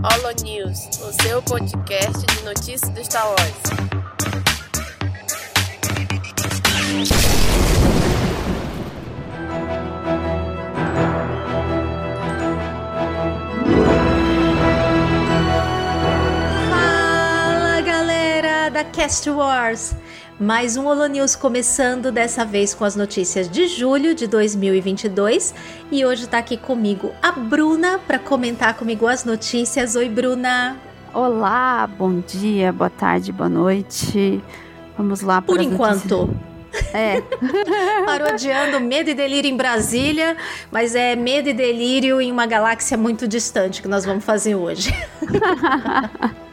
Holo News, o seu podcast de notícias do Star Wars. Fala galera da Cast Wars! Mais um Holo News começando dessa vez com as notícias de julho de 2022 e hoje tá aqui comigo a Bruna para comentar comigo as notícias. Oi, Bruna! Olá, bom dia, boa tarde, boa noite. Vamos lá Por enquanto. É. Parodiando Medo e Delírio em Brasília, mas é Medo e Delírio em uma galáxia muito distante que nós vamos fazer hoje.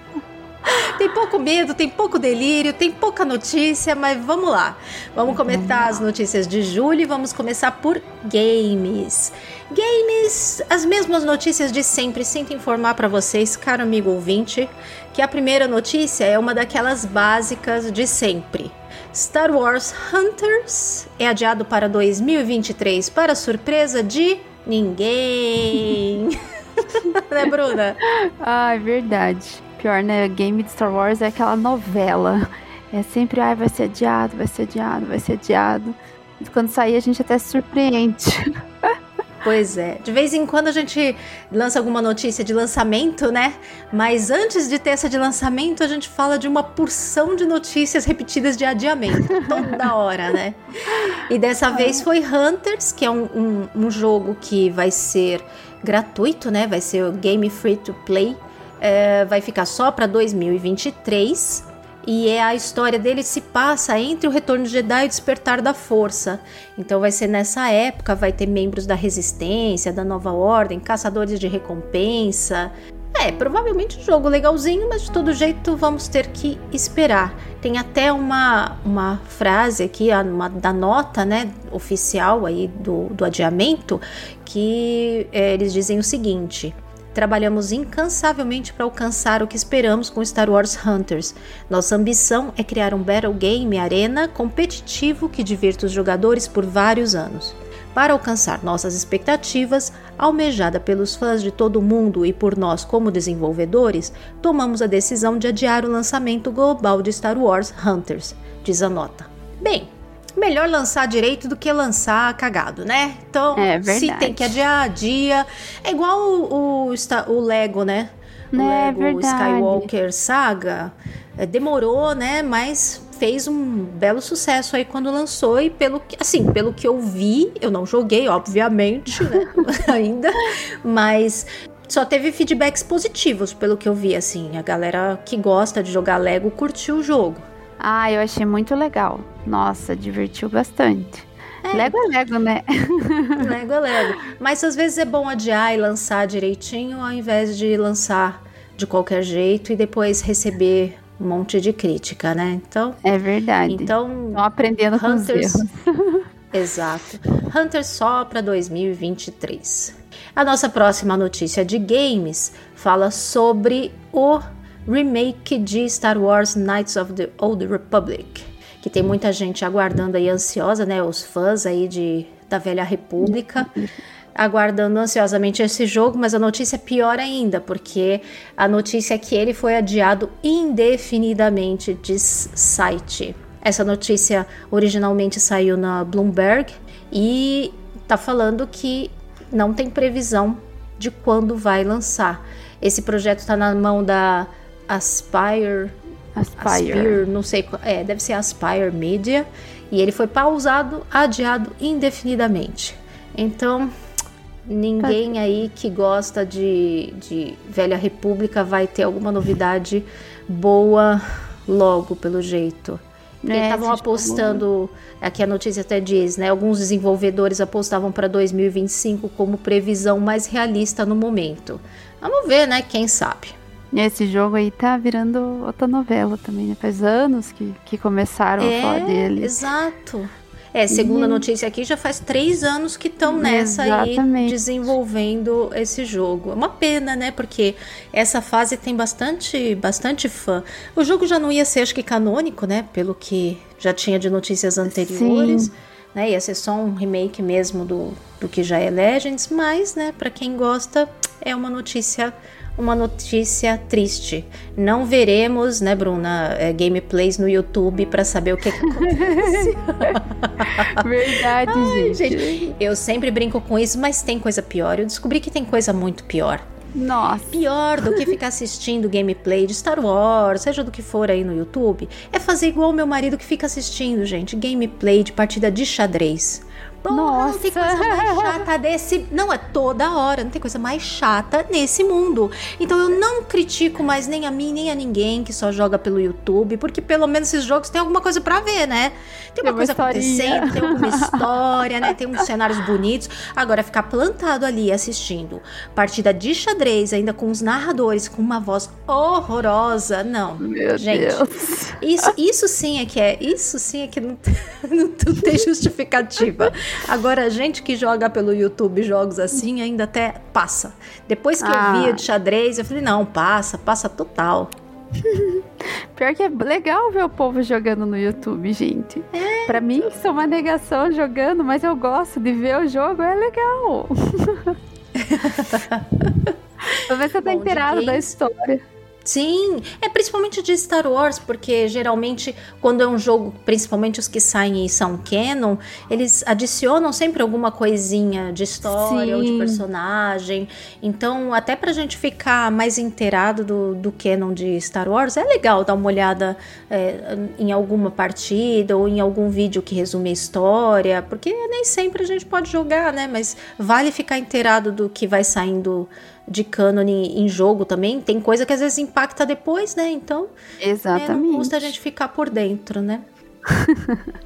Tem pouco medo, tem pouco delírio, tem pouca notícia, mas vamos lá. Vamos comentar as notícias de julho e vamos começar por games. Games, as mesmas notícias de sempre. Sinto informar para vocês, caro amigo ouvinte, que a primeira notícia é uma daquelas básicas de sempre. Star Wars Hunters é adiado para 2023 para surpresa de ninguém. né, Bruna? Ah, é verdade. Pior, né? Game de Star Wars é aquela novela. É sempre, ai, vai ser adiado, vai ser adiado, vai ser adiado. E quando sair, a gente até se surpreende. Pois é. De vez em quando a gente lança alguma notícia de lançamento, né? Mas antes de ter essa de lançamento, a gente fala de uma porção de notícias repetidas de adiamento. Toda hora, né? E dessa vez foi Hunters, que é um, um, um jogo que vai ser gratuito, né? Vai ser o Game Free to Play. É, vai ficar só para 2023 e é a história dele se passa entre o Retorno de Jedi e o Despertar da Força. Então vai ser nessa época, vai ter membros da Resistência, da Nova Ordem, caçadores de recompensa. É, provavelmente um jogo legalzinho, mas de todo jeito vamos ter que esperar. Tem até uma, uma frase aqui, uma, da nota né, oficial aí do, do adiamento, que é, eles dizem o seguinte: Trabalhamos incansavelmente para alcançar o que esperamos com Star Wars Hunters. Nossa ambição é criar um Battle Game Arena competitivo que divirta os jogadores por vários anos. Para alcançar nossas expectativas, almejada pelos fãs de todo o mundo e por nós como desenvolvedores, tomamos a decisão de adiar o lançamento global de Star Wars Hunters, diz a nota. Bem, melhor lançar direito do que lançar cagado, né? Então, É se tem que adiar, adia. É igual o, o, o Lego, né? O É Lego verdade. Skywalker Saga é, demorou, né? Mas fez um belo sucesso aí quando lançou e pelo que, assim, pelo que eu vi, eu não joguei, obviamente, né? Ainda, mas só teve feedbacks positivos pelo que eu vi, assim. A galera que gosta de jogar Lego curtiu o jogo. Ah, eu achei muito legal. Nossa, divertiu bastante. Lego é Lego, né? Lego é Lego. Mas às vezes é bom adiar e lançar direitinho ao invés de lançar de qualquer jeito e depois receber um monte de crítica, né? Então, É verdade. então Estão aprendendo com os Hunters. erros. Exato. Hunter só para 2023. A nossa próxima notícia de games fala sobre o remake de Star Wars Knights of the Old Republic, que tem muita gente aguardando aí ansiosa, né? Os fãs aí de da Velha República. Aguardando ansiosamente esse jogo, mas a notícia é pior ainda, porque a notícia é que ele foi adiado indefinidamente, diz site. Essa notícia originalmente saiu na Bloomberg e tá falando que não tem previsão de quando vai lançar. Esse projeto está na mão da Aspire, Aspire. Aspire, não sei, é, deve ser Aspire Media, e ele foi pausado, adiado indefinidamente. Então, ninguém aí que gosta de, de Velha República vai ter alguma novidade boa logo, pelo jeito. É, estavam jogo- apostando, aqui a notícia até diz, né? Alguns desenvolvedores apostavam para 2025 como previsão mais realista no momento. Vamos ver, né? Quem sabe. E esse jogo aí tá virando outra novela também, né? Faz anos que, que começaram a falar dele. Exato. É, segundo a notícia aqui, já faz três anos que estão nessa aí Exatamente. desenvolvendo esse jogo. É uma pena, né? Porque essa fase tem bastante, bastante fã. O jogo já não ia ser, acho que, canônico, né? Pelo que já tinha de notícias anteriores. Sim. Né? Ia ser só um remake mesmo do, do que já é Legends, mas, né, pra quem gosta, é uma notícia uma notícia triste. Não veremos, né, Bruna, é, gameplays no YouTube para saber o que, que acontece. Verdade, Ai, gente. gente. Eu sempre brinco com isso, mas tem coisa pior. Eu descobri que tem coisa muito pior. Nossa. Pior do que ficar assistindo gameplay de Star Wars, seja do que for aí no YouTube, é fazer igual o meu marido que fica assistindo, gente, gameplay de partida de xadrez. Porra, Nossa. Não tem coisa mais chata desse. Não, é toda hora. Não tem coisa mais chata nesse mundo. Então eu não critico mais nem a mim, nem a ninguém que só joga pelo YouTube, porque pelo menos esses jogos tem alguma coisa pra ver, né? Tem uma, uma coisa historinha. acontecendo, tem alguma história, né? Tem uns cenários bonitos. Agora, ficar plantado ali assistindo partida de xadrez, ainda com os narradores, com uma voz horrorosa. Não. Meu Gente, Deus. Isso, isso sim é que é. Isso sim é que não, não tem justificativa. Agora, a gente que joga pelo YouTube jogos assim ainda até passa. Depois que Ah. eu via de xadrez, eu falei, não, passa, passa total. Pior que é legal ver o povo jogando no YouTube, gente. É, Pra mim, sou uma negação jogando, mas eu gosto de ver o jogo, é legal. Se você tá inteirado da história. Sim, é principalmente de Star Wars, porque geralmente quando é um jogo, principalmente os que saem e são canon, eles adicionam sempre alguma coisinha de história ou de Sim. personagem. Então, até pra gente ficar mais inteirado do, do canon de Star Wars, é legal dar uma olhada é, em alguma partida ou em algum vídeo que resume a história, porque nem sempre a gente pode jogar, né? Mas vale ficar inteirado do que vai saindo de cânone em jogo também. Tem coisa que às vezes impacta depois, né? Então, é, Exatamente. não custa a gente ficar por dentro, né?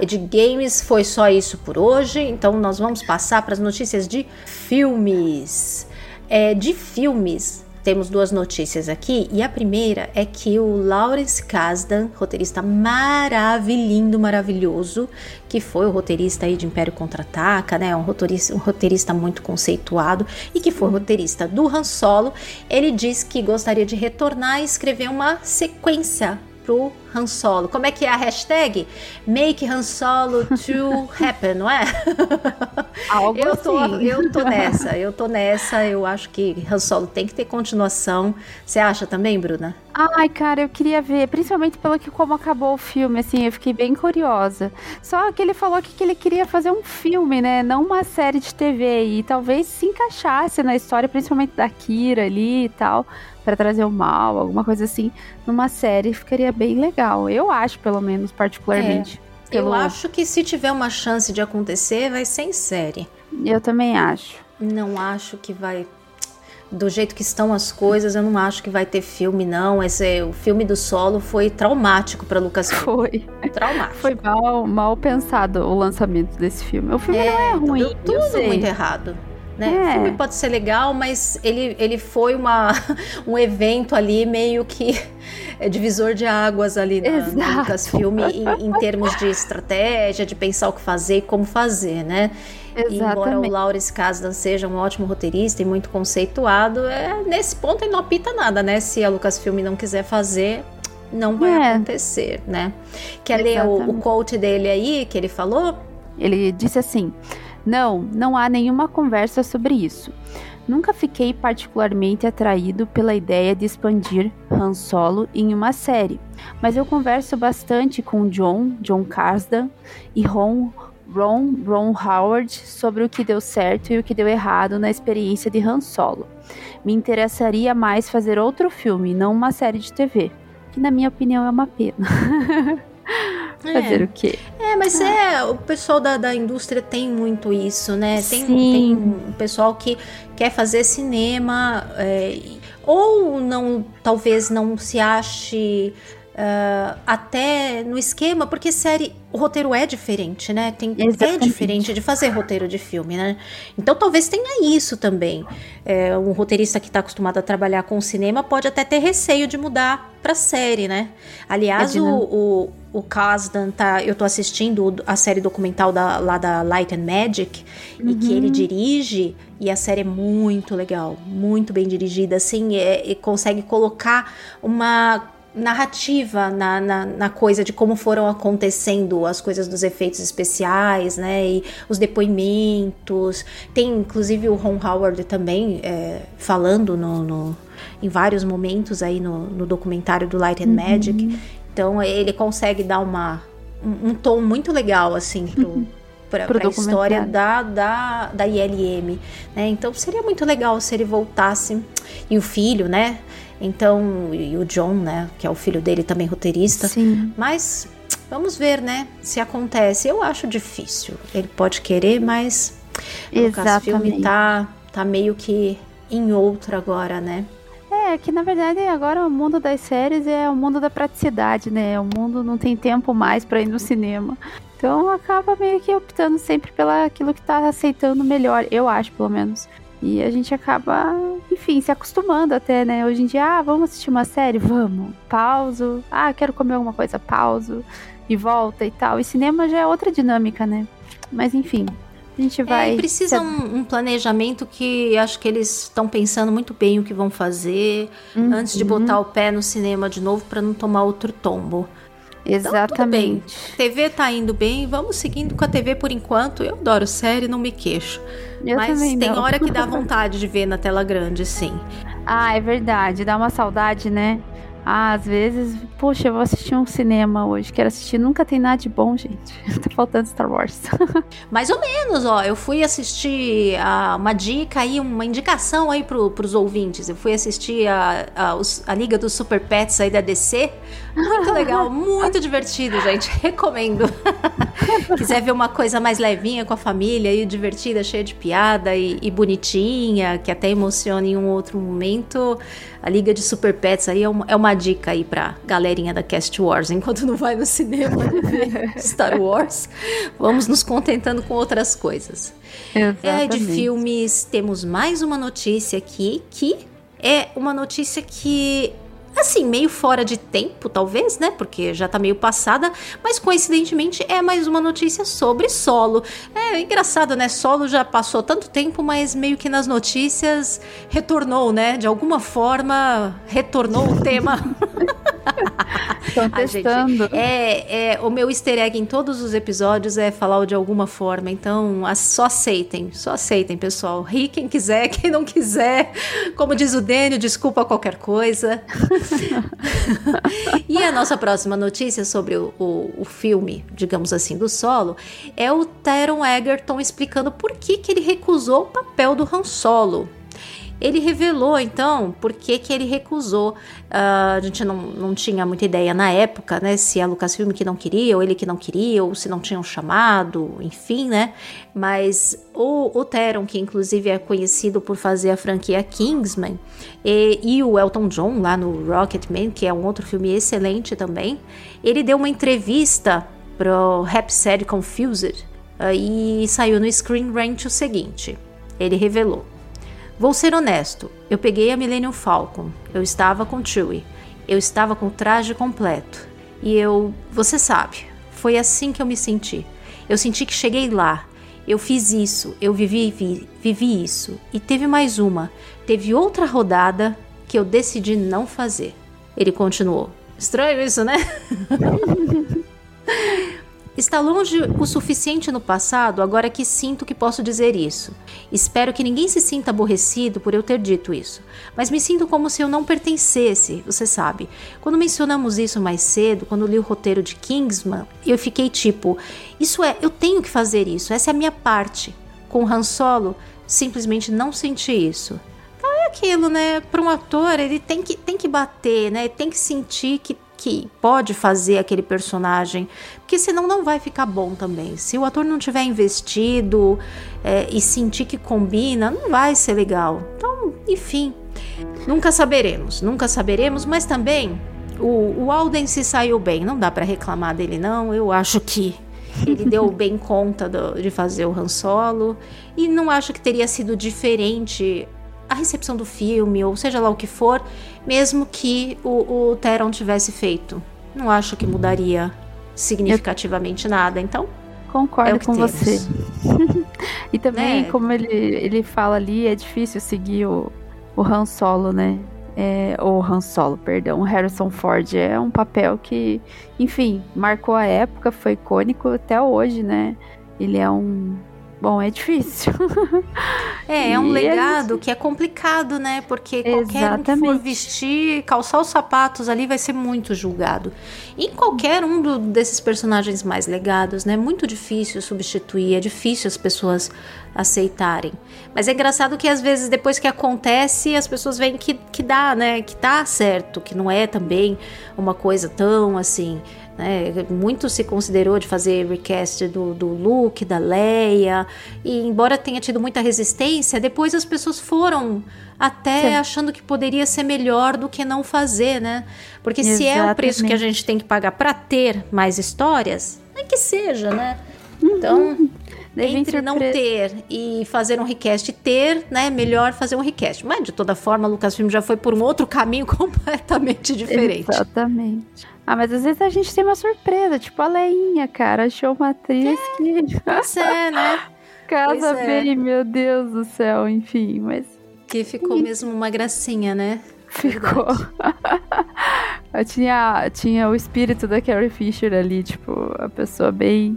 E de games foi só isso por hoje, então nós vamos passar para as notícias de filmes. É, de filmes, temos duas notícias aqui, e a primeira é que o Lawrence Kasdan, roteirista maravilhoso, maravilhoso, que foi o roteirista aí de Império Contra-Ataca, né, um roteirista, um roteirista muito conceituado, e que foi roteirista do Han Solo, ele diz que gostaria de retornar e escrever uma sequência pro Han Solo. Como é que é a hashtag? Make Han Solo to happen, não é? Algo Eu tô, assim. eu tô nessa, eu tô nessa. Eu acho que Han Solo tem que ter continuação. Você acha também, Bruna? Ai, cara, eu queria ver, principalmente pelo que como acabou o filme, assim, eu fiquei bem curiosa. Só que ele falou aqui que ele queria fazer um filme, né, não uma série de TV e talvez se encaixasse na história, principalmente da Kira ali e tal, pra trazer o mal, alguma coisa assim, numa série ficaria bem legal. Eu acho, pelo menos, particularmente. Pelo... Eu acho que se tiver uma chance de acontecer, vai ser em série. Eu também acho. Não acho que vai. Do jeito que estão as coisas, eu não acho que vai ter filme, não. Esse, o filme do solo foi traumático para Lucas. Foi. Traumático. Foi mal, mal pensado o lançamento desse filme. O filme não é ruim, deu eu tudo muito errado. Né? É. O filme pode ser legal, mas ele, ele foi uma, um evento ali meio que é, divisor de águas ali na, no. Lucasfilm em, em termos de estratégia, de pensar o que fazer e como fazer, né? E embora o Exatamente. Lawrence Kasdan seja um ótimo roteirista e muito conceituado, é, nesse ponto ele não apita nada, né? Se a Lucasfilm não quiser fazer, não vai É. acontecer, né? Quer ler o, o Exatamente. quote dele aí, que ele falou? Ele disse assim: Não, não há nenhuma conversa sobre isso. Nunca fiquei particularmente atraído pela ideia de expandir Han Solo em uma série, mas eu converso bastante com John, John Kasdan e Ron, Ron, Ron Howard sobre o que deu certo e o que deu errado na experiência de Han Solo. Me interessaria mais fazer outro filme, não uma série de TV, que na minha opinião é uma pena. Fazer o quê? É, mas é, o pessoal da, da indústria tem muito isso, né? Tem, tem um pessoal que quer fazer cinema, é, ou não, talvez não se ache ah, até no esquema, porque série, o roteiro é diferente, né? Tem, é diferente de fazer roteiro de filme, né? Então talvez tenha isso também. É, um roteirista que está acostumado a trabalhar com cinema pode até ter receio de mudar para série, né? Aliás, É o, o, o Kasdan tá. Eu tô assistindo a série documental da, lá da Light and Magic e que ele dirige. E a série é muito legal, muito bem dirigida, assim, é, e consegue colocar uma narrativa na, na, na, coisa de como foram acontecendo as coisas dos efeitos especiais, né? E os depoimentos. Tem inclusive o Ron Howard também é, falando no, no, em vários momentos aí no, no documentário do Light and uhum. Magic. Então ele consegue dar uma, um, um tom muito legal assim pro. Para a história da, da, da ILM, né? Então seria muito legal se ele voltasse e o filho, né? Então, e o John, né, que é o filho dele também roteirista. Sim. Mas vamos ver, né, se acontece. Eu acho difícil. Ele pode querer, mas o filme tá tá meio que em outro agora, né? É, que na verdade agora o mundo das séries é o mundo da praticidade, né? O mundo não tem tempo mais para ir no cinema. Então acaba meio que optando sempre pelo aquilo que tá aceitando melhor, eu acho, pelo menos. E a gente acaba, enfim, se acostumando até, né? Hoje em dia, ah, vamos assistir uma série? Vamos. Pauso. Ah, quero comer alguma coisa? Pauso. E volta e tal. E cinema já é outra dinâmica, né? Mas enfim, a gente vai. É, precisa um, um, planejamento que acho que eles estão pensando muito bem o que vão fazer uhum. antes de botar o pé no cinema de novo para não tomar outro tombo. Exatamente. Então, TV tá indo bem, vamos seguindo com a TV por enquanto. Eu adoro série, não me queixo. Eu Mas tem não. hora que dá vontade de ver na tela grande, sim. Ah, é verdade, dá uma saudade, né? Ah, às vezes, poxa, eu vou assistir um cinema hoje, quero assistir. Nunca tem nada de bom, gente. tá faltando Star Wars. Mais ou menos, ó. Eu fui assistir a, uma dica aí, uma indicação aí pro, pros ouvintes. Eu fui assistir a, a, a Liga dos Super Pets aí da DC. Muito legal, muito divertido, gente. Recomendo. Quiser ver uma coisa mais levinha com a família e divertida, cheia de piada e, e bonitinha, que até emociona em um outro momento a Liga de Super Pets aí é uma, é uma dica aí pra galerinha da Cast Wars. Enquanto não vai no cinema ver Star Wars, vamos nos contentando com outras coisas. Exatamente. É, de filmes, temos mais uma notícia aqui que é uma notícia que assim, meio fora de tempo, talvez, né? Porque já tá meio passada, mas coincidentemente é mais uma notícia sobre solo. É engraçado, né? Solo já passou tanto tempo, mas meio que nas notícias retornou, né? De alguma forma retornou o tema. Estão testando. Gente, é, é, o meu easter egg em todos os episódios é falar de alguma forma. Então, só aceitem, só aceitem, pessoal. Ri quem quiser, quem não quiser. Como diz o Dênio, desculpa qualquer coisa. e a nossa próxima notícia sobre o, o, o, filme, digamos assim, do solo, é o Taron Egerton explicando por que, que ele recusou o papel do Han Solo. Ele revelou, então, por que, que ele recusou. Uh, a gente não, não tinha muita ideia na época, né? Se a Lucasfilm que não queria, ou ele que não queria, ou se não tinham chamado, enfim, né? Mas o, o Teron, que inclusive é conhecido por fazer a franquia Kingsman, e, e o Elton John lá no Rocketman, que é um outro filme excelente também, ele deu uma entrevista pro Rhapsody Confused uh, e saiu no Screen Rant o seguinte. Ele revelou. Vou ser honesto, eu peguei a Millennium Falcon, eu estava com Chewie, eu estava com o traje completo. E eu, você sabe, foi assim que eu me senti. Eu senti que cheguei lá, eu fiz isso, eu vivi, vi, vivi isso. E teve mais uma, teve outra rodada que eu decidi não fazer. Ele continuou. Estranho isso, né? Está longe o suficiente no passado, agora que sinto que posso dizer isso. Espero que ninguém se sinta aborrecido por eu ter dito isso, mas me sinto como se eu não pertencesse, você sabe. Quando mencionamos isso mais cedo, quando li o roteiro de Kingsman, eu fiquei tipo: isso é, eu tenho que fazer isso, essa é a minha parte. Com Han Solo, simplesmente não senti isso. Então é aquilo, né? Para um ator, ele tem que, tem que bater, né? Tem que sentir que que pode fazer aquele personagem, porque senão não vai ficar bom também. Se o ator não tiver investido é, e sentir que combina, não vai ser legal. Então, enfim, nunca saberemos, nunca saberemos, mas também o, o Alden se saiu bem, não dá para reclamar dele não. Eu acho que ele deu bem conta do, de fazer o Han Solo e não acho que teria sido diferente recepção do filme, ou seja lá o que for, mesmo que o, o Teron tivesse feito. Não acho que mudaria significativamente Eu... nada, então. Concordo é com temos. você. e também, é. como ele, ele fala ali, é difícil seguir o, o Han Solo, né? é, ou Han Solo, perdão, o Harrison Ford é um papel que, enfim, marcou a época, foi icônico até hoje, né? Ele é um Bom, é difícil. É, é um legado gente... que é complicado, né? Porque qualquer Exatamente. um que for vestir, calçar os sapatos ali vai ser muito julgado. E qualquer um do, desses personagens mais legados, né? Muito difícil substituir, é difícil as pessoas aceitarem. Mas é engraçado que às vezes depois que acontece, as pessoas veem que, que dá, né? Que tá certo, que não é também uma coisa tão assim né? Muito se considerou de fazer recast do, do Luke, da Leia, e embora tenha tido muita resistência, depois as pessoas foram até Sim. achando que poderia ser melhor do que não fazer, né? Porque Exatamente. se é o preço que a gente tem que pagar para ter mais histórias, é que seja, né? Uhum. Então, entre não ter e fazer um request ter, né? Melhor fazer um request. Mas de toda forma, Lucasfilm já foi por um outro caminho completamente diferente. Exatamente. Ah, mas às vezes a gente tem uma surpresa, tipo a Leinha, cara. Achou uma atriz é, que. Pois é, né? Casa pois é. bem, é. meu Deus do céu, enfim, mas. Que ficou mesmo uma gracinha, né? Ficou. tinha, tinha o espírito da Carrie Fisher ali, tipo, a pessoa bem.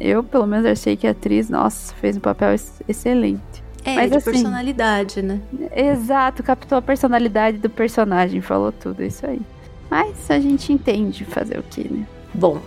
Eu, pelo menos, achei que a atriz, nossa, fez um papel excelente. É, Mas, de assim, personalidade, né? Exato, captou a personalidade do personagem, falou tudo, isso aí. Mas a gente entende fazer o que, né? Bom,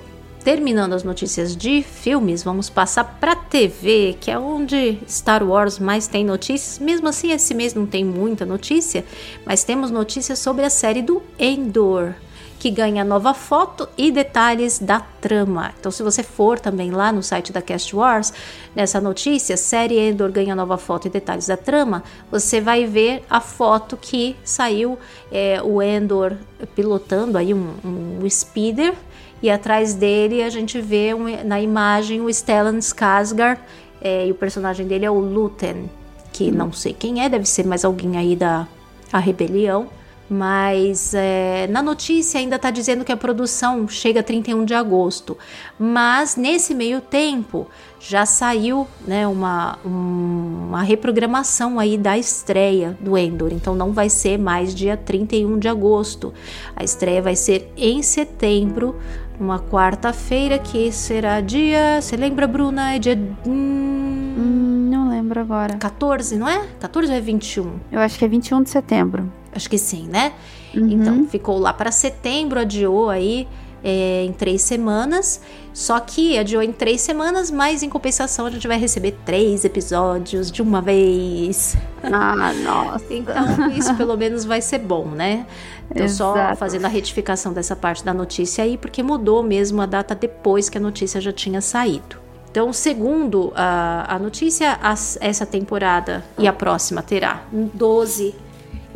terminando as notícias de filmes, vamos passar para TV, que é onde Star Wars mais tem notícias. Mesmo assim, esse mês não tem muita notícia, mas temos notícias sobre a série do Endor, que ganha nova foto e detalhes da trama. Então, se você for também lá no site da Cast Wars, nessa notícia, série Endor ganha nova foto e detalhes da trama, você vai ver a foto que saiu é, o Endor pilotando aí um, um speeder e atrás dele a gente vê um, na imagem o Stellan Skarsgård é, e o personagem dele é o Luten, que hum. não sei quem é, deve ser mais alguém aí da a rebelião. Mas é, na notícia ainda está dizendo que a produção chega a 31 de agosto. Mas nesse meio tempo já saiu né, uma, uma reprogramação aí da estreia do Endor. Então não vai ser mais dia 31 de agosto. A estreia vai ser em setembro, uma quarta-feira, que será dia. Você lembra, Bruna? É dia. Hum, hum, não lembro agora. 14, não é? 14 ou é 21? Eu acho que é 21 de setembro. Acho que sim, né? Uhum. Então, ficou lá para setembro, adiou aí é, em três semanas. Só que adiou em três semanas, mas em compensação a gente vai receber três episódios de uma vez. Ah, nossa. então, isso pelo menos vai ser bom, né? Então, Exato. só fazendo a retificação dessa parte da notícia aí, porque mudou mesmo a data depois que a notícia já tinha saído. Então, segundo a, a notícia, as, essa temporada e a próxima terá 12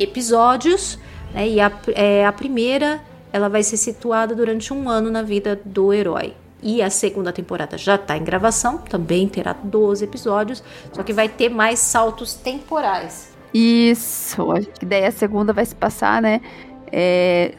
episódios, né? E a, é, a primeira ela vai ser situada durante um ano na vida do herói. E a segunda temporada já está em gravação, também terá 12 episódios, só que vai ter mais saltos temporais. Isso, acho que daí a segunda vai se passar, né? É,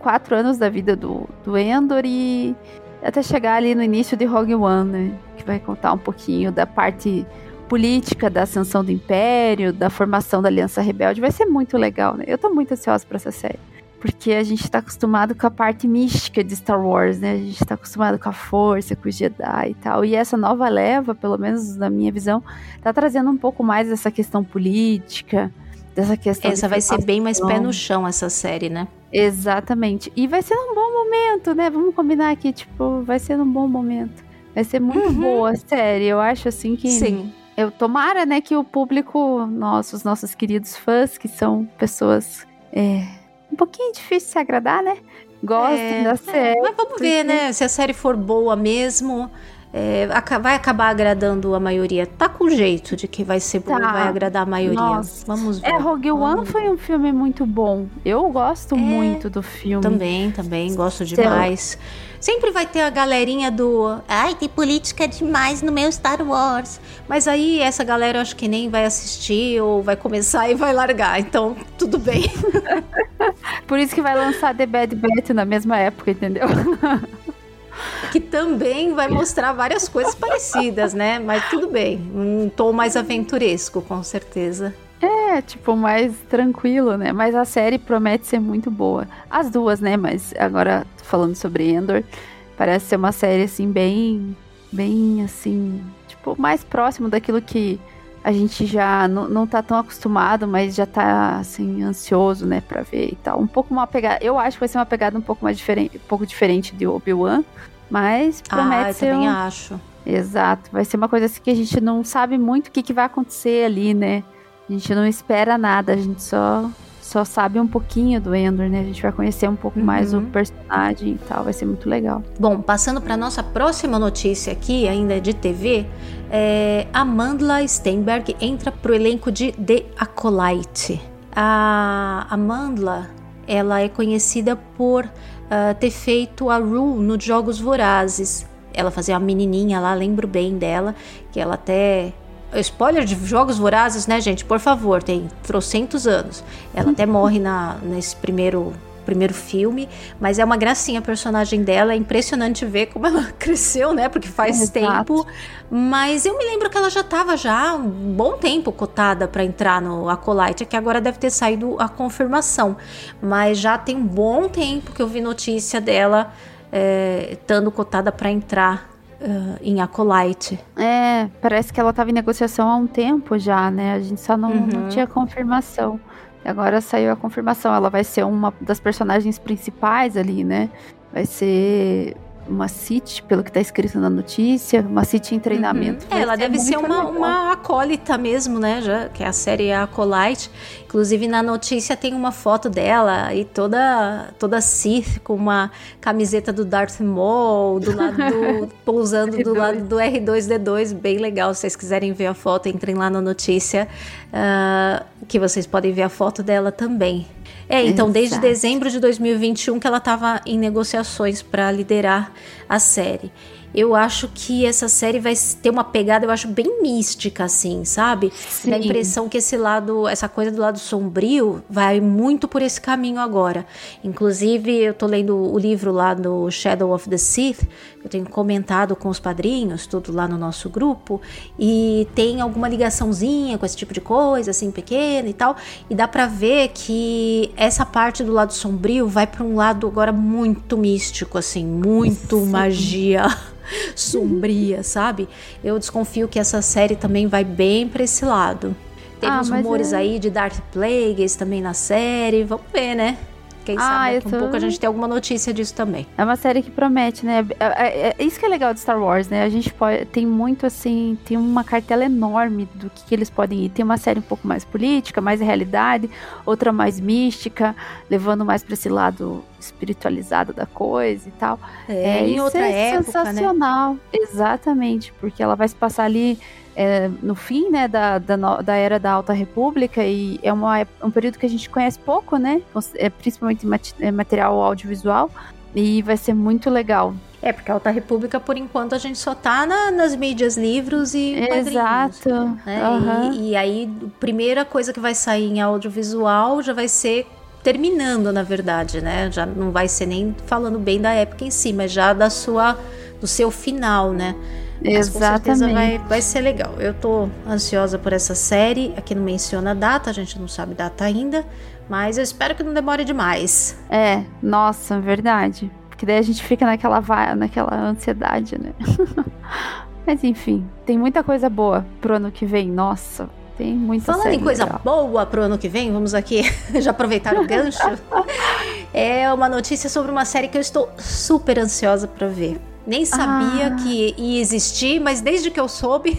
quatro anos da vida do, do Endor e até chegar ali no início de Rogue One, né? Que vai contar um pouquinho da parte política da ascensão do Império, da formação da Aliança Rebelde, vai ser muito legal, né? Eu tô muito ansiosa para essa série. Porque a gente tá acostumado com a parte mística de Star Wars, né? A gente tá acostumado com a força, com os Jedi e tal. E essa nova leva, pelo menos na minha visão, tá trazendo um pouco mais dessa questão política, dessa questão. Essa vai ser bem mais pé no chão, essa série, né? Exatamente. E vai ser num bom momento, né? Vamos combinar aqui, tipo, vai ser num bom momento. Vai ser muito uhum. boa a série. Eu acho assim que. Sim. Eu tomara, né, que o público, nossos, nossos queridos fãs, que são pessoas é, um pouquinho difícil de se agradar, né? Gostem é, da série. É, mas vamos ver, né? Se a série for boa mesmo, é, vai acabar agradando a maioria. Tá com jeito de que vai ser bom, tá. vai agradar a maioria. Nossa. Vamos ver. É, Rogue One foi um filme muito bom. Eu gosto é, muito do filme. Também, também, gosto demais. Então, Sempre vai ter a galerinha do. Ai, tem política demais no meu Star Wars. Mas aí essa galera eu acho que nem vai assistir ou vai começar e vai largar. Então, tudo bem. Por isso que vai lançar The Bad Batch na mesma época, entendeu? que também vai mostrar várias coisas parecidas, né? Mas tudo bem, um tom mais aventuresco, com certeza. É, tipo, mais tranquilo, né? Mas a série promete ser muito boa. As duas, né? Mas agora falando sobre Endor, parece ser uma série assim bem bem assim, tipo, mais próximo daquilo que a gente já não, tá tão acostumado, mas já tá assim ansioso, né, para ver e tal. Um pouco uma pegada, eu acho que vai ser uma pegada um pouco mais diferente, um pouco diferente de Obi-Wan, mas promete ah, eu ser também um... acho. Exato, vai ser uma coisa assim que a gente não sabe muito o que, que vai acontecer ali, né? A gente não espera nada, a gente só só sabe um pouquinho do Endor, né? A gente vai conhecer um pouco uhum. mais o personagem e tal, vai ser muito legal. Bom, passando para nossa próxima notícia aqui, ainda de TV, é Amandla Steinberg entra pro elenco de The Acolyte. A Amandla, ela é conhecida por uh, ter feito a Rue nos Jogos Vorazes. Ela fazia uma menininha lá, lembro bem dela, que ela até Spoiler de Jogos Vorazes, né, gente? Por favor, tem trocentos anos. Ela até morre na, nesse primeiro primeiro filme, mas é uma gracinha a personagem dela, é impressionante ver como ela cresceu, né? Porque faz Exato. tempo. Mas eu me lembro que ela já estava já um bom tempo cotada para entrar no Acolyte, que agora deve ter saído a confirmação. Mas já tem um bom tempo que eu vi notícia dela é, estando cotada para entrar uh, em Acolyte. É, parece que ela estava em negociação há um tempo já, né? A gente só não, uhum. não tinha confirmação. Agora saiu a confirmação. Ela vai ser uma das personagens principais ali, né? Vai ser uma City, pelo que está escrito na notícia, uma City em treinamento. Uhum. É, ela deve ser uma, uma acólita mesmo, né? Já que a série é Acolyte. Inclusive na notícia tem uma foto dela e toda toda Sith com uma camiseta do Darth Maul do lado do, pousando do lado do R2D2, bem legal. Se vocês quiserem ver a foto, entrem lá na notícia uh, que vocês podem ver a foto dela também. É, então Exato. desde dezembro de 2021 que ela estava em negociações para liderar a série eu acho que essa série vai ter uma pegada, eu acho, bem mística, assim, sabe? Sim. Dá a impressão que esse lado, essa coisa do lado sombrio, vai muito por esse caminho agora. Inclusive, eu tô lendo o livro lá do Shadow of the Sith, eu tenho comentado com os padrinhos, tudo lá no nosso grupo, e tem alguma ligaçãozinha com esse tipo de coisa, assim, pequena e tal, e dá para ver que essa parte do lado sombrio vai para um lado agora muito místico, assim, muito Sim. magia. Sombria, sabe? Eu desconfio que essa série também vai bem para esse lado. Tem ah, uns rumores é... aí de Darth Plagueis também na série. Vamos ver, né? Quem ah, sabe daqui tô... um pouco a gente tem alguma notícia disso também. É uma série que promete, né? É, é, é, isso que é legal de Star Wars, né? A gente pode, tem muito assim, tem uma cartela enorme do que, que, eles podem ir. Tem uma série um pouco mais política, mais realidade, outra mais mística, levando mais para esse lado espiritualizado da coisa e tal. É, é em outra é época, né? sensacional. Né? Exatamente, porque ela vai se passar ali é, no fim né, da, da, da, era da Alta República e é uma, um período que a gente conhece pouco, né? É, principalmente é, material audiovisual. E vai ser muito legal. É, porque a Alta República, por enquanto, a gente só tá na, nas mídias, livros e Exato. Né? Uhum. E, e, aí, a primeira coisa que vai sair em audiovisual já vai ser terminando, na verdade, né? Já não vai ser nem falando bem da época em si, mas já da sua, do seu final, né? Mas Exatamente. com certeza vai, vai ser legal. Eu tô ansiosa por essa série. Aqui não menciona a data, a gente não sabe data ainda. Mas eu espero que não demore demais. É, nossa, verdade. Porque daí a gente fica naquela, naquela ansiedade, né? mas enfim, tem muita coisa boa pro ano que vem. Nossa, tem muita Falando em coisa legal. boa pro ano que vem, vamos aqui já aproveitar o gancho. é uma notícia sobre uma série que eu estou super ansiosa para ver. Nem sabia ah. que ia existir, mas desde que eu soube,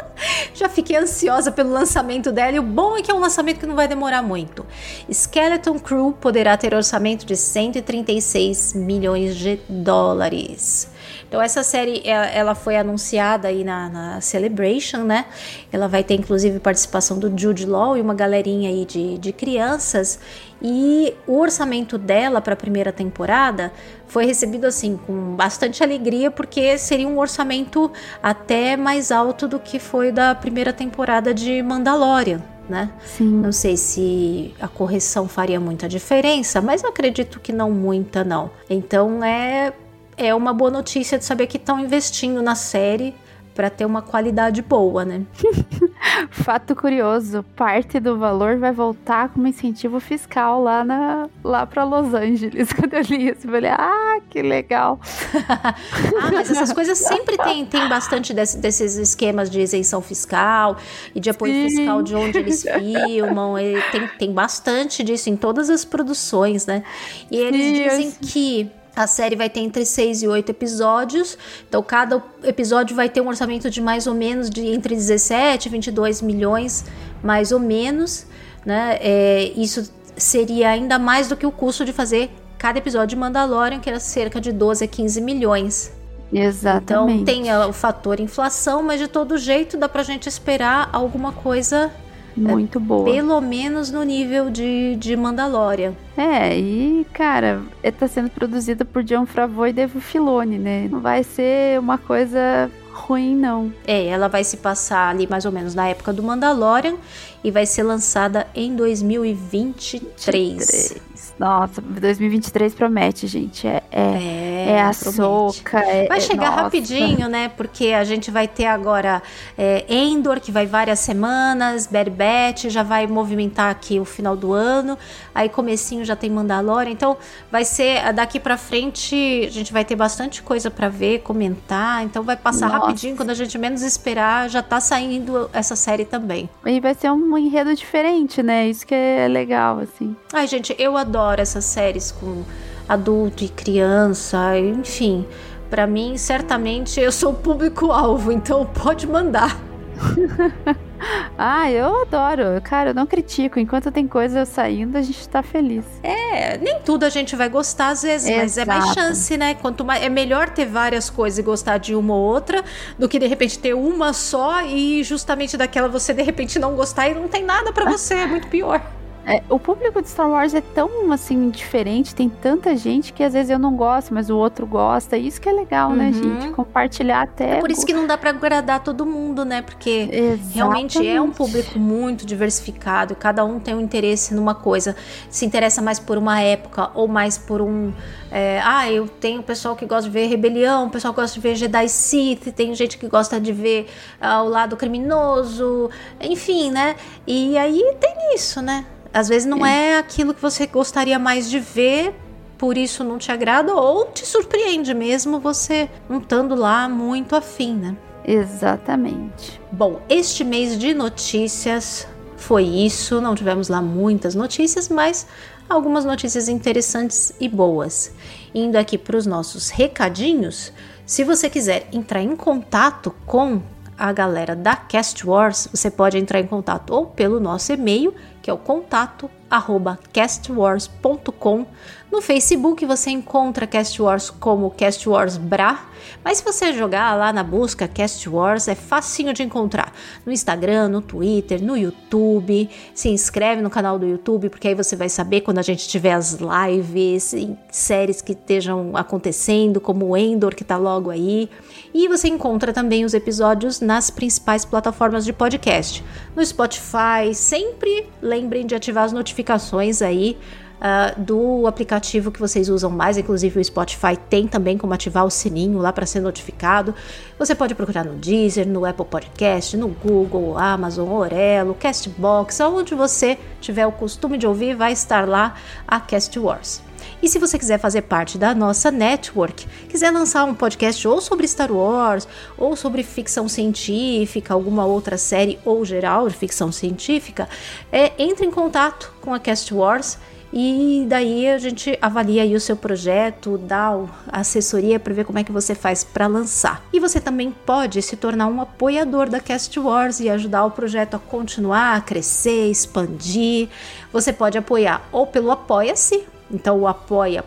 já fiquei ansiosa pelo lançamento dela. E o bom é que é um lançamento que não vai demorar muito. Skeleton Crew poderá ter orçamento de 136 milhões de dólares. Então essa série é, ela foi anunciada aí na, na, Celebration, né? Ela vai ter inclusive participação do Jude Law e uma galerinha aí de, de crianças. E o orçamento dela para a primeira temporada foi recebido assim com bastante alegria, porque seria um orçamento até mais alto do que foi da primeira temporada de Mandalorian. Né? Sim. Não sei se a correção faria muita diferença, mas eu acredito que não muita não. Então é é uma boa notícia de saber que estão investindo na série para ter uma qualidade boa, né? Fato curioso, parte do valor vai voltar como incentivo fiscal lá, na, lá para Los Angeles. Quando eu li isso, eu falei, ah, que legal. ah, mas essas coisas sempre tem, tem bastante desse, desses esquemas de isenção fiscal e de apoio Sim. fiscal de onde eles filmam. tem, tem bastante disso em todas as produções, né? E eles Sim, dizem que a série vai ter entre 6 e 8 episódios, então cada episódio vai ter um orçamento de mais ou menos de entre 17 e 22 milhões, mais ou menos, né? É, isso seria ainda mais do que o custo de fazer cada episódio de Mandalorian, que era cerca de 12 a 15 milhões. Exatamente. Então tem o fator inflação, mas de todo jeito dá pra gente esperar alguma coisa muito é, boa. Pelo menos no nível de, de Mandalorian. É, e, cara, tá sendo produzida por John Favreau e Dave Filoni, né? Não vai ser uma coisa ruim, não. É, ela vai se passar ali mais ou menos na época do Mandalorian e vai ser lançada em 2023. 23. Nossa, 2023 promete, gente. É, é, é, é a soca. É, vai chegar nossa. rapidinho, né? Porque a gente vai ter agora é, Endor, que vai várias semanas, Batch, já vai movimentar aqui o final do ano. Aí comecinho já tem Mandalorian. Então vai ser daqui para frente, a gente vai ter bastante coisa para ver, comentar. Então vai passar nossa. rapidinho, quando a gente menos esperar, já tá saindo essa série também. E vai ser um enredo diferente, né? Isso que é legal, assim. Ai, gente, eu adoro essas séries com adulto e criança, enfim. Para mim, certamente eu sou o público-alvo, então pode mandar. ah, eu adoro. Cara, eu não critico. Enquanto tem coisa saindo, a gente tá feliz. É, nem tudo a gente vai gostar às vezes, Exato. mas é mais chance, né? Quanto mais é melhor ter várias coisas e gostar de uma ou outra do que de repente ter uma só e justamente daquela você de repente não gostar e não tem nada para você, é muito pior. É, o público de Star Wars é tão assim diferente, tem tanta gente que às vezes eu não gosto, mas o outro gosta. Isso que é legal, né, uhum. né, gente? Compartilhar até. É por isso que não dá para agradar todo mundo, né? Porque Exatamente. realmente é um público muito diversificado, cada um tem um interesse numa coisa. Se interessa mais por uma época ou mais por um. É, ah, eu tenho pessoal que gosta de ver rebelião, pessoal que gosta de ver Jedi Sith, tem gente que gosta de ver ah, o lado criminoso, enfim, né? E aí tem isso, né? Às vezes não é. é aquilo que você gostaria mais de ver, por isso não te agrada, ou te surpreende mesmo você não estando lá muito afim, né? Exatamente. Bom, este mês de notícias foi isso. Não tivemos lá muitas notícias, mas algumas notícias interessantes e boas. Indo aqui para os nossos recadinhos, se você quiser entrar em contato com a galera da Cast Wars, você pode entrar em contato ou pelo nosso e-mail, que é o contato arroba castwars.com. No Facebook você encontra Cast Wars como Cast Wars Bra, mas se você jogar lá na busca Cast Wars é facinho de encontrar. No Instagram, no Twitter, no YouTube. Se inscreve no canal do YouTube, porque aí você vai saber quando a gente tiver as lives e séries que estejam acontecendo, como o Endor que tá logo aí. E você encontra também os episódios nas principais plataformas de podcast. No Spotify, sempre lembrem de ativar as notificações aí uh, do aplicativo que vocês usam mais, inclusive o Spotify tem também como ativar o sininho lá para ser notificado. Você pode procurar no Deezer, no Apple Podcast, no Google, Amazon, Orelo, Castbox, aonde você tiver o costume de ouvir, vai estar lá a Cast Wars. E se você quiser fazer parte da nossa network, quiser lançar um podcast ou sobre Star Wars, ou sobre ficção científica, alguma outra série ou geral de ficção científica, é, entre em contato com a Cast Wars e daí a gente avalia aí o seu projeto, dá assessoria para ver como é que você faz para lançar. E você também pode se tornar um apoiador da Cast Wars e ajudar o projeto a continuar, a crescer, expandir. Você pode apoiar ou pelo Apoia-se, então o apoia.se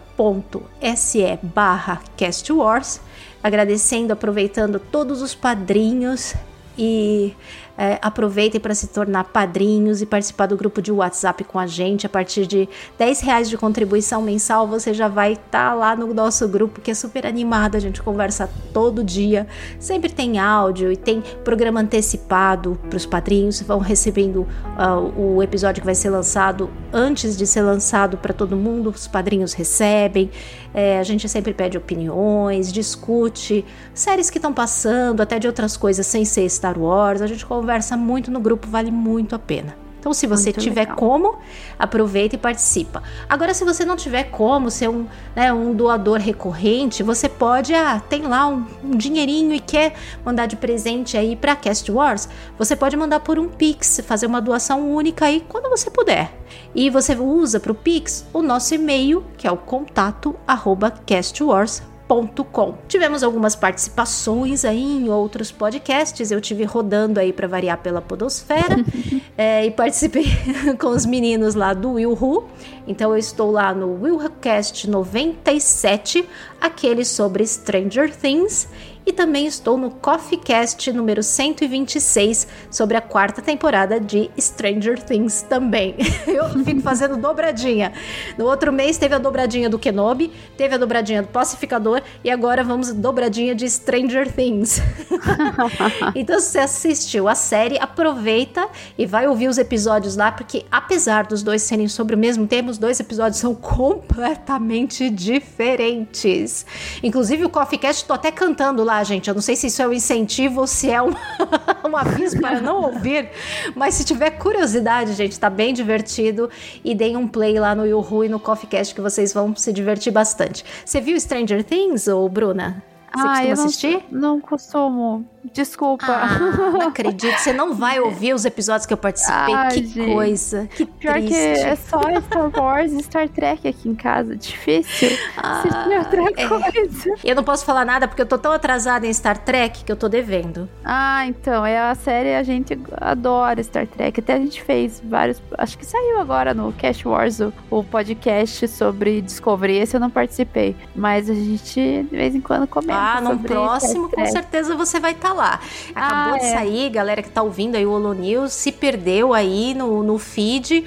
barra castwars, agradecendo, aproveitando todos os padrinhos e é, aproveitem para se tornar padrinhos e participar do grupo de WhatsApp com a gente. A partir de 10 reais de contribuição mensal, você já vai estar tá lá no nosso grupo, que é super animado. A gente conversa todo dia. Sempre tem áudio e tem programa antecipado para os padrinhos. Vão recebendo uh, o episódio que vai ser lançado antes de ser lançado para todo mundo. Os padrinhos recebem. É, a gente sempre pede opiniões, discute séries que estão passando, até de outras coisas sem ser Star Wars. A gente conversa conversa muito no grupo, vale muito a pena. Então, se você Muito tiver legal. como, aproveita e participa. Agora, se você não tiver como ser um, né, um doador recorrente, você pode, ah, tem lá um, um dinheirinho e quer mandar de presente aí para Cast Wars, você pode mandar por um Pix, fazer uma doação única aí quando você puder. E você usa para o Pix o nosso e-mail, que é o contato arroba castwars.com. Tivemos algumas participações aí em outros podcasts. Eu tive rodando aí para variar pela Podosfera é, e participei com os meninos lá do Will Who. Então eu estou lá no Willcast 97, aquele sobre Stranger Things. E também estou no Coffee Cast número 126 sobre a quarta temporada de Stranger Things também. Eu fico fazendo dobradinha. No outro mês teve a dobradinha do Kenobi, teve a dobradinha do Pacificador e agora vamos dobradinha de Stranger Things. então se você assistiu a série, aproveita e vai ouvir os episódios lá, porque apesar dos dois serem sobre o mesmo tema, os dois episódios são completamente diferentes. Inclusive o Coffee Cast, tô até cantando lá, gente. Eu não sei se isso é um incentivo ou se é um, um aviso para não ouvir, mas se tiver curiosidade, gente, tá bem divertido e deem um play lá no Yuhu e no Coffee Cast que vocês vão se divertir bastante. Você viu Stranger Things, ou Bruna? Você ah, costuma eu não, assistir? não costumo. Desculpa. Ah, não acredito. Você não vai ouvir os episódios que eu participei. Ai, que gente. coisa. Que Pior triste. que é só Star Wars e Star Trek aqui em casa. Difícil assistir outra é. coisa. Eu não posso falar nada porque eu tô tão atrasada em Star Trek que eu tô devendo. Ah, então, é a série, a gente adora Star Trek. Até a gente fez vários. Acho que saiu agora no Cast Wars o, o podcast sobre Discovery. Esse eu não participei. Mas a gente de vez em quando comenta. Ah, no próximo, com certeza você vai estar lá. Acabou Ah, de é. sair, galera que tá ouvindo aí o Holo News, se perdeu aí no, no feed.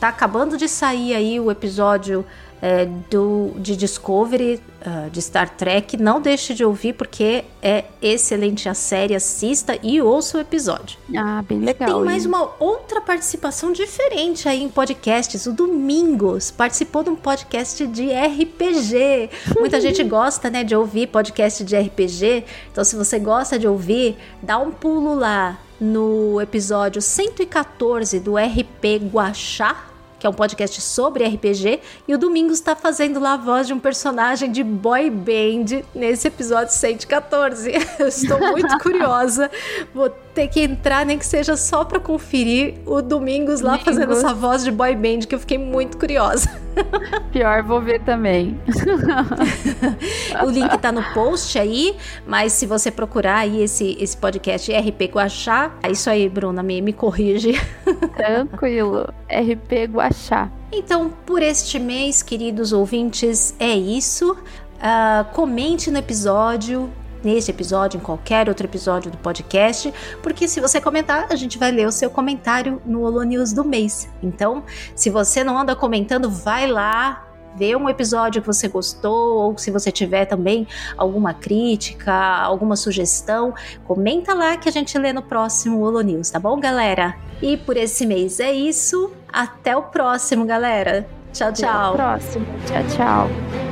Tá acabando de sair aí o episódio é, do, de Discovery ah, de Star Trek. Não deixe de ouvir, porque é excelente a série. Assista e ouça o episódio. Ah, bem legal. Tem mais E- uma outra participação diferente aí em podcasts. O Domingos participou de um podcast de RPG. Muita gente gosta, né, de ouvir podcast de RPG. Então, se você gosta de ouvir, dá um pulo lá no episódio 114 do RP Guaxá. Que é um podcast sobre RPG, e o Domingos está fazendo lá a voz de um personagem de boy band nesse episódio 114. Eu estou muito curiosa. Vou ter que entrar, nem que seja só para conferir o Domingos lá Domingos. fazendo essa voz de boy band, que eu fiquei muito curiosa. Pior, vou ver também. O link tá no post aí, mas se você procurar aí esse, esse podcast RP Guaxá, é isso aí, Bruna, me, me corrige. Tranquilo. RP Guaxá. Então, por este mês, queridos ouvintes, é isso. Ah, comente no episódio, neste episódio, em qualquer outro episódio do podcast, porque se você comentar, a gente vai ler o seu comentário no Holo News do mês. Então, se você não anda comentando, vai lá. Vê um episódio que você gostou, ou se você tiver também alguma crítica, alguma sugestão, comenta lá que a gente lê no próximo Holo News, tá bom, galera? E por esse mês é isso. Até o próximo, galera. Tchau, Até o tchau. próximo. Tchau, tchau.